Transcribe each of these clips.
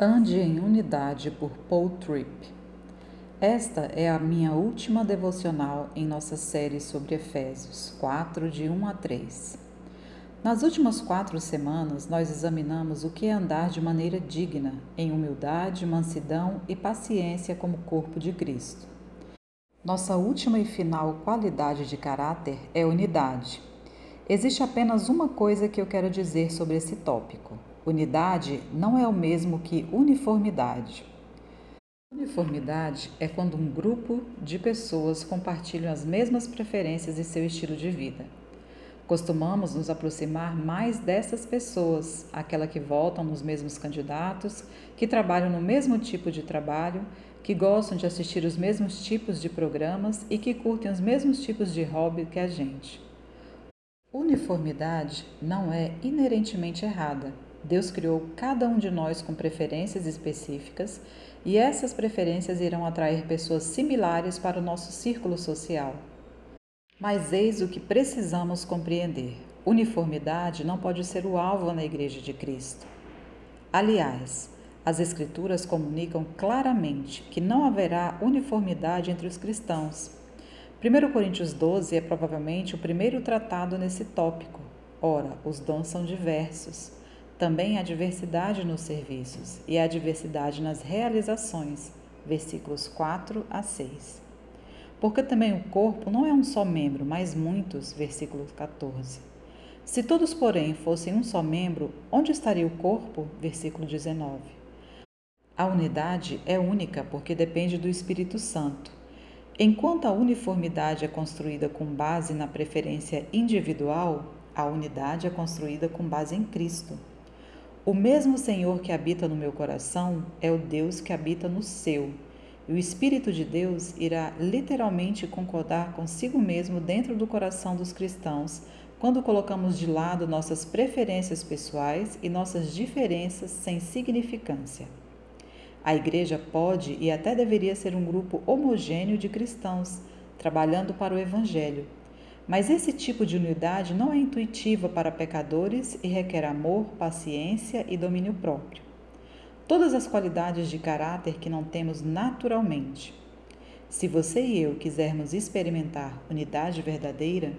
Ande em Unidade por Paul Tripp. Esta é a minha última devocional em nossa série sobre Efésios 4, de 1 a 3. Nas últimas quatro semanas, nós examinamos o que é andar de maneira digna, em humildade, mansidão e paciência como corpo de Cristo. Nossa última e final qualidade de caráter é unidade. Existe apenas uma coisa que eu quero dizer sobre esse tópico: Unidade não é o mesmo que uniformidade. Uniformidade é quando um grupo de pessoas compartilham as mesmas preferências e seu estilo de vida. Costumamos nos aproximar mais dessas pessoas, aquela que votam nos mesmos candidatos, que trabalham no mesmo tipo de trabalho, que gostam de assistir os mesmos tipos de programas e que curtem os mesmos tipos de hobby que a gente. Uniformidade não é inerentemente errada, Deus criou cada um de nós com preferências específicas e essas preferências irão atrair pessoas similares para o nosso círculo social. Mas eis o que precisamos compreender: uniformidade não pode ser o alvo na Igreja de Cristo. Aliás, as Escrituras comunicam claramente que não haverá uniformidade entre os cristãos. 1 Coríntios 12 é provavelmente o primeiro tratado nesse tópico. Ora, os dons são diversos. Também há diversidade nos serviços e há diversidade nas realizações. Versículos 4 a 6. Porque também o corpo não é um só membro, mas muitos. Versículo 14. Se todos, porém, fossem um só membro, onde estaria o corpo? Versículo 19. A unidade é única porque depende do Espírito Santo. Enquanto a uniformidade é construída com base na preferência individual, a unidade é construída com base em Cristo. O mesmo Senhor que habita no meu coração é o Deus que habita no seu. E o Espírito de Deus irá literalmente concordar consigo mesmo dentro do coração dos cristãos quando colocamos de lado nossas preferências pessoais e nossas diferenças sem significância. A igreja pode e até deveria ser um grupo homogêneo de cristãos, trabalhando para o Evangelho, mas esse tipo de unidade não é intuitiva para pecadores e requer amor, paciência e domínio próprio. Todas as qualidades de caráter que não temos naturalmente. Se você e eu quisermos experimentar unidade verdadeira,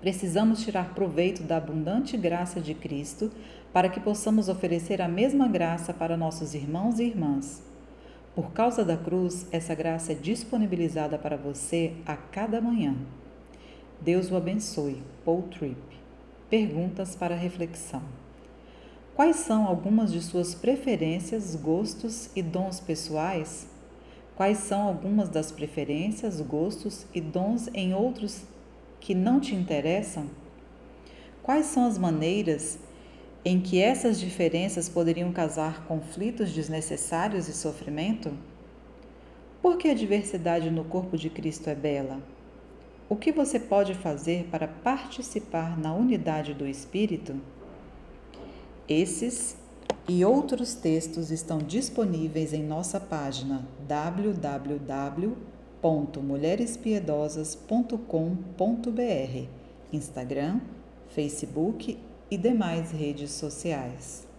precisamos tirar proveito da abundante graça de Cristo para que possamos oferecer a mesma graça para nossos irmãos e irmãs. Por causa da cruz, essa graça é disponibilizada para você a cada manhã. Deus o abençoe. Paul Tripp. Perguntas para reflexão. Quais são algumas de suas preferências, gostos e dons pessoais? Quais são algumas das preferências, gostos e dons em outros que não te interessam? Quais são as maneiras em que essas diferenças poderiam causar conflitos desnecessários e sofrimento? Por que a diversidade no corpo de Cristo é bela? O que você pode fazer para participar na unidade do Espírito? Esses e outros textos estão disponíveis em nossa página www.mulherespiedosas.com.br, Instagram, Facebook e demais redes sociais.